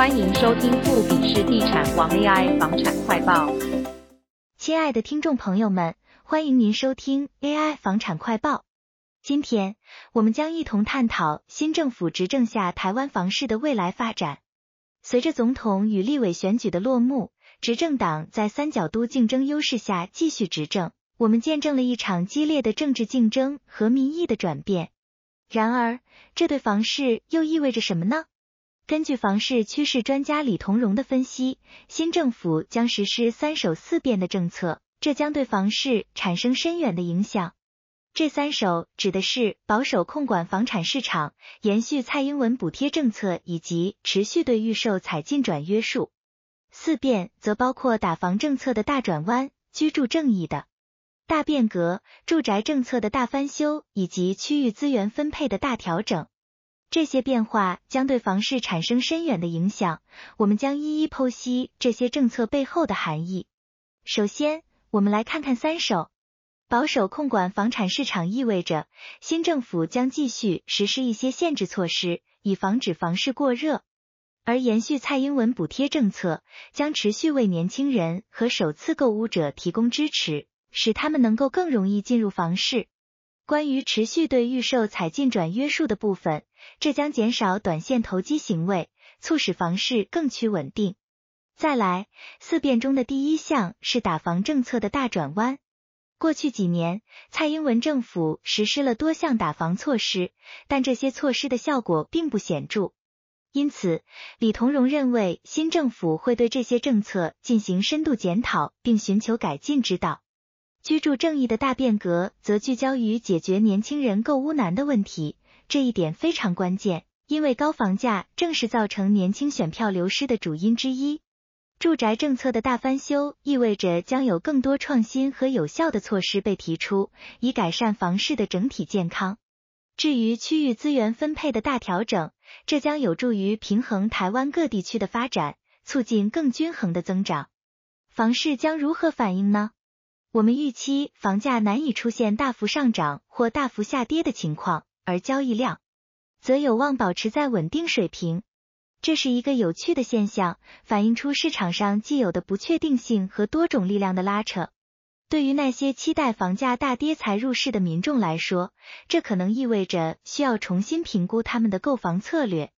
欢迎收听富比士地产王 AI 房产快报。亲爱的听众朋友们，欢迎您收听 AI 房产快报。今天我们将一同探讨新政府执政下台湾房市的未来发展。随着总统与立委选举的落幕，执政党在三角都竞争优势下继续执政，我们见证了一场激烈的政治竞争和民意的转变。然而，这对房市又意味着什么呢？根据房市趋势专家李同荣的分析，新政府将实施三守四变的政策，这将对房市产生深远的影响。这三守指的是保守控管房产市场、延续蔡英文补贴政策以及持续对预售采进转约束。四变则包括打房政策的大转弯、居住正义的大变革、住宅政策的大翻修以及区域资源分配的大调整。这些变化将对房市产生深远的影响，我们将一一剖析这些政策背后的含义。首先，我们来看看三守。保守控管房产市场意味着新政府将继续实施一些限制措施，以防止房市过热；而延续蔡英文补贴政策，将持续为年轻人和首次购屋者提供支持，使他们能够更容易进入房市。关于持续对预售采进转约束的部分，这将减少短线投机行为，促使房市更趋稳定。再来，四变中的第一项是打房政策的大转弯。过去几年，蔡英文政府实施了多项打房措施，但这些措施的效果并不显著。因此，李同荣认为新政府会对这些政策进行深度检讨，并寻求改进之道。居住正义的大变革则聚焦于解决年轻人购屋难的问题，这一点非常关键，因为高房价正是造成年轻选票流失的主因之一。住宅政策的大翻修意味着将有更多创新和有效的措施被提出，以改善房市的整体健康。至于区域资源分配的大调整，这将有助于平衡台湾各地区的发展，促进更均衡的增长。房市将如何反应呢？我们预期房价难以出现大幅上涨或大幅下跌的情况，而交易量则有望保持在稳定水平。这是一个有趣的现象，反映出市场上既有的不确定性和多种力量的拉扯。对于那些期待房价大跌才入市的民众来说，这可能意味着需要重新评估他们的购房策略。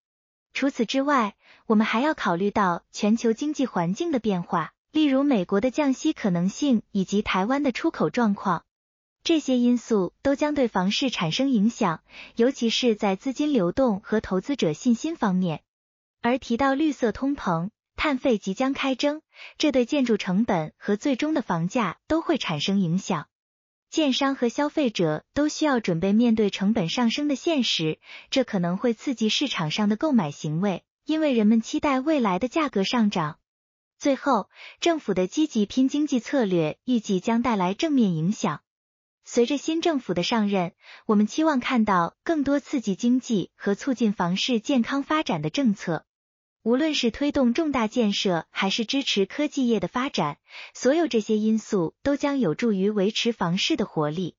除此之外，我们还要考虑到全球经济环境的变化。例如美国的降息可能性以及台湾的出口状况，这些因素都将对房市产生影响，尤其是在资金流动和投资者信心方面。而提到绿色通膨、碳费即将开征，这对建筑成本和最终的房价都会产生影响。建商和消费者都需要准备面对成本上升的现实，这可能会刺激市场上的购买行为，因为人们期待未来的价格上涨。最后，政府的积极拼经济策略预计将带来正面影响。随着新政府的上任，我们期望看到更多刺激经济和促进房市健康发展的政策。无论是推动重大建设，还是支持科技业的发展，所有这些因素都将有助于维持房市的活力。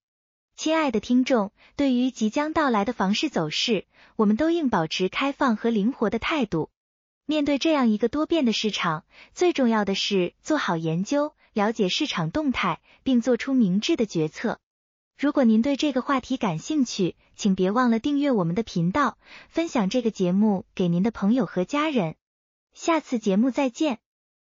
亲爱的听众，对于即将到来的房市走势，我们都应保持开放和灵活的态度。面对这样一个多变的市场，最重要的是做好研究，了解市场动态，并做出明智的决策。如果您对这个话题感兴趣，请别忘了订阅我们的频道，分享这个节目给您的朋友和家人。下次节目再见。